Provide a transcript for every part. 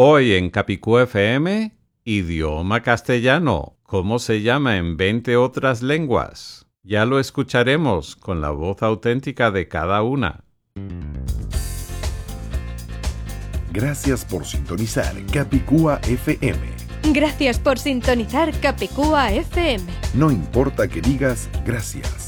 Hoy en Capicú FM, idioma castellano. ¿Cómo se llama en 20 otras lenguas? Ya lo escucharemos con la voz auténtica de cada una. Gracias por sintonizar Capicúa FM. Gracias por sintonizar Capicúa FM. No importa que digas gracias.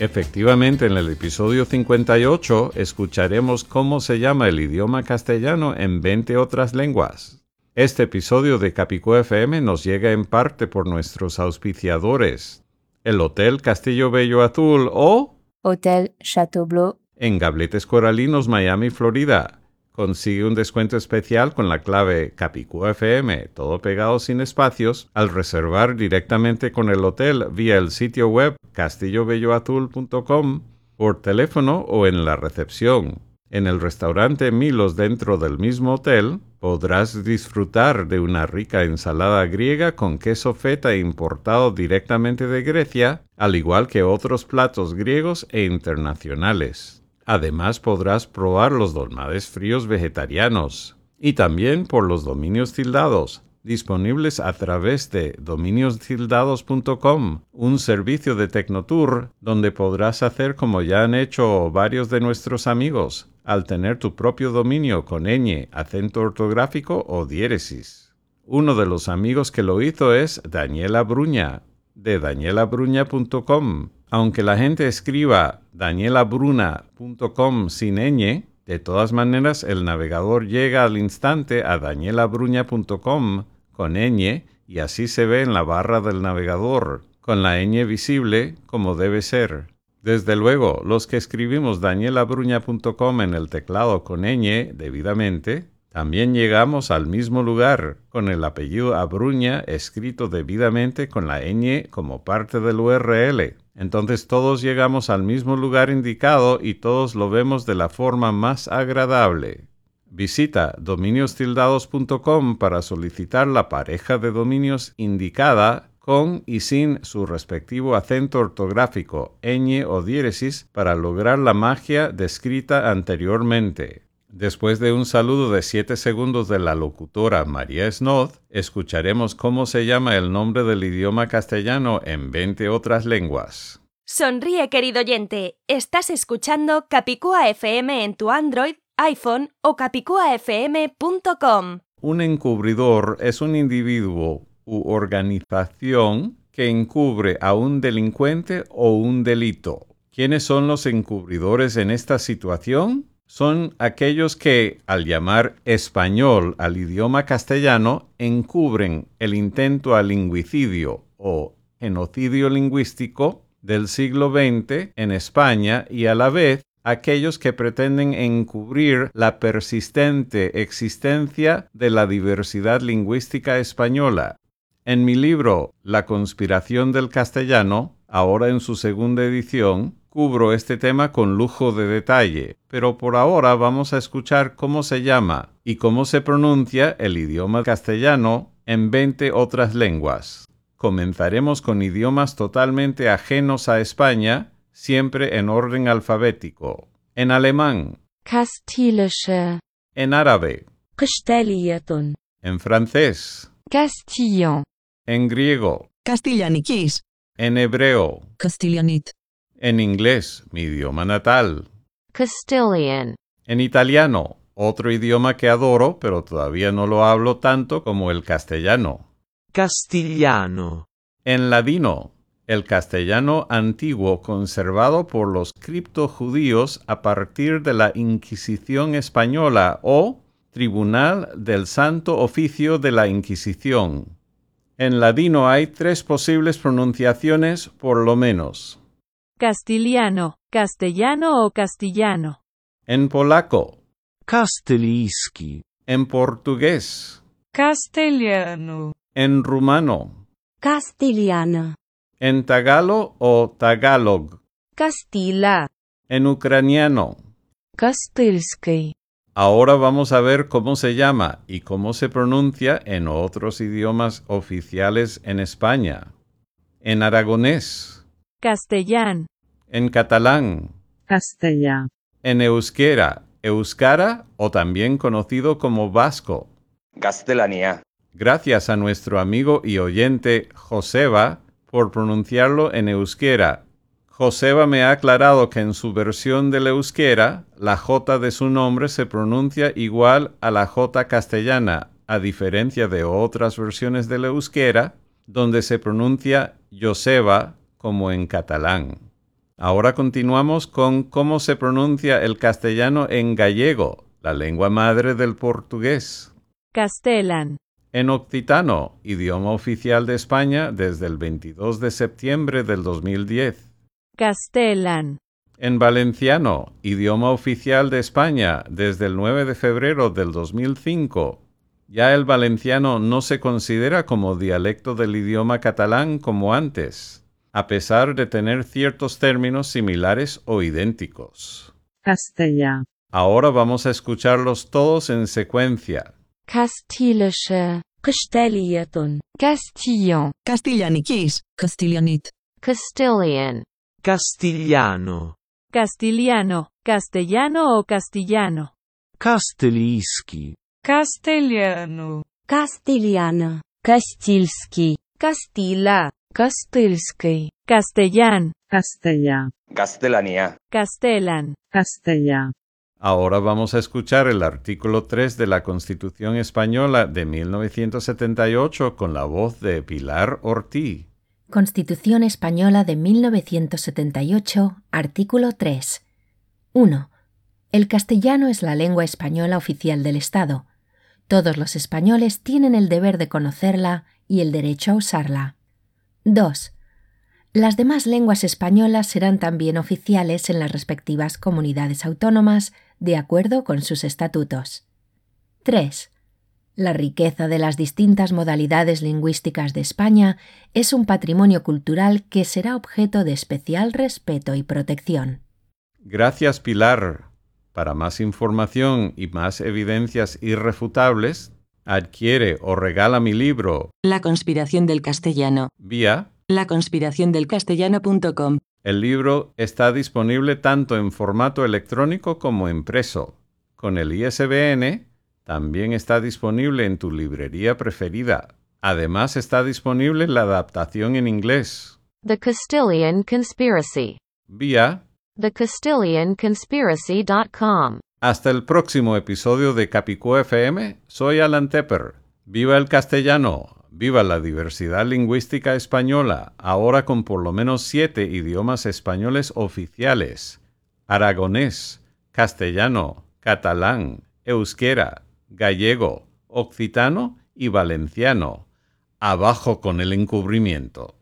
Efectivamente, en el episodio 58 escucharemos cómo se llama el idioma castellano en 20 otras lenguas. Este episodio de Capicú FM nos llega en parte por nuestros auspiciadores, el Hotel Castillo Bello Azul o Hotel Chateau Bleu en Gabletes Coralinos, Miami, Florida. Consigue un descuento especial con la clave CapicúFM, todo pegado sin espacios, al reservar directamente con el hotel vía el sitio web castillobelloazul.com, por teléfono o en la recepción. En el restaurante Milos dentro del mismo hotel podrás disfrutar de una rica ensalada griega con queso feta importado directamente de Grecia, al igual que otros platos griegos e internacionales. Además podrás probar los dolmades fríos vegetarianos y también por los dominios tildados, disponibles a través de dominiostildados.com, un servicio de Tecnotour donde podrás hacer como ya han hecho varios de nuestros amigos, al tener tu propio dominio con ñ, acento ortográfico o diéresis. Uno de los amigos que lo hizo es Daniela Bruña, de danielabruña.com aunque la gente escriba danielabruna.com sin ñ, de todas maneras el navegador llega al instante a danielabruña.com con ñ y así se ve en la barra del navegador, con la ñ visible como debe ser. Desde luego, los que escribimos danielabruña.com en el teclado con ñ debidamente, también llegamos al mismo lugar, con el apellido Abruña escrito debidamente con la ñ como parte del URL. Entonces todos llegamos al mismo lugar indicado y todos lo vemos de la forma más agradable. Visita dominiostildados.com para solicitar la pareja de dominios indicada con y sin su respectivo acento ortográfico, ñ o diéresis para lograr la magia descrita anteriormente. Después de un saludo de 7 segundos de la locutora María Snoth, escucharemos cómo se llama el nombre del idioma castellano en 20 otras lenguas. Sonríe, querido oyente. Estás escuchando Capicúa FM en tu Android, iPhone o capicuafm.com. Un encubridor es un individuo u organización que encubre a un delincuente o un delito. ¿Quiénes son los encubridores en esta situación? Son aquellos que, al llamar español al idioma castellano, encubren el intento al lingüicidio o genocidio lingüístico del siglo XX en España y a la vez aquellos que pretenden encubrir la persistente existencia de la diversidad lingüística española. En mi libro La conspiración del castellano, ahora en su segunda edición, cubro este tema con lujo de detalle, pero por ahora vamos a escuchar cómo se llama y cómo se pronuncia el idioma castellano en 20 otras lenguas. Comenzaremos con idiomas totalmente ajenos a España, siempre en orden alfabético. En alemán. Kastilische. En árabe. Gestellieten. En francés. Castillon. En griego. Castellanikis. En hebreo. Castellanit. En inglés, mi idioma natal. Castilian. En italiano, otro idioma que adoro, pero todavía no lo hablo tanto como el castellano. Castigliano. En ladino, el castellano antiguo conservado por los criptojudíos a partir de la Inquisición española o Tribunal del Santo Oficio de la Inquisición. En ladino hay tres posibles pronunciaciones por lo menos. Castiliano, castellano o castellano. En polaco. Castelisky. En portugués. Castellano. En rumano. Castellana. En tagalo o tagalog. Castila. En ucraniano. Castelski. Ahora vamos a ver cómo se llama y cómo se pronuncia en otros idiomas oficiales en España. En aragonés. Castellán. en catalán, Castellá. en euskera, euskara o también conocido como vasco. Castellanía. Gracias a nuestro amigo y oyente Joseba por pronunciarlo en euskera. Joseba me ha aclarado que en su versión del euskera, la J de su nombre se pronuncia igual a la J castellana, a diferencia de otras versiones del euskera, donde se pronuncia Joseba como en catalán. Ahora continuamos con cómo se pronuncia el castellano en gallego, la lengua madre del portugués. Castellan. En occitano, idioma oficial de España desde el 22 de septiembre del 2010. Castellan. En valenciano, idioma oficial de España desde el 9 de febrero del 2005. Ya el valenciano no se considera como dialecto del idioma catalán como antes, a pesar de tener ciertos términos similares o idénticos. Castellá. Ahora vamos a escucharlos todos en secuencia. Castilische. Castellietun. Castillon. Castillanikis. Castellanit. Castilian. Castigliano. Castigliano. Castellano o castellano. Castellischi. Castellano. Castellana. Castilski. Castilla. Кастильский. Castellán. Castellá. Castellanía. Castellan. Castellá. Ahora vamos a escuchar el artículo 3 de la Constitución Española de 1978 con la voz de Pilar Ortiz. Constitución Española de 1978, artículo 3. 1. El castellano es la lengua española oficial del Estado. Todos los españoles tienen el deber de conocerla y el derecho a usarla. 2. Las demás lenguas españolas serán también oficiales en las respectivas comunidades autónomas de acuerdo con sus estatutos. 3. La riqueza de las distintas modalidades lingüísticas de España es un patrimonio cultural que será objeto de especial respeto y protección. Gracias, Pilar. Para más información y más evidencias irrefutables, adquiere o regala mi libro La conspiración del castellano. vía Laconspiraciondelcastellano.com. El libro está disponible tanto en formato electrónico como impreso. Con el ISBN también está disponible en tu librería preferida. Además está disponible la adaptación en inglés. The Castilian Conspiracy. Vía TheCastilianConspiracy.com. hasta el próximo episodio de Capicú FM. Soy Alan Tepper. Viva el castellano. Viva la diversidad lingüística española, ahora con por lo menos siete idiomas españoles oficiales. Aragonés, castellano, catalán, euskera, gallego, occitano y valenciano. Abajo con el encubrimiento.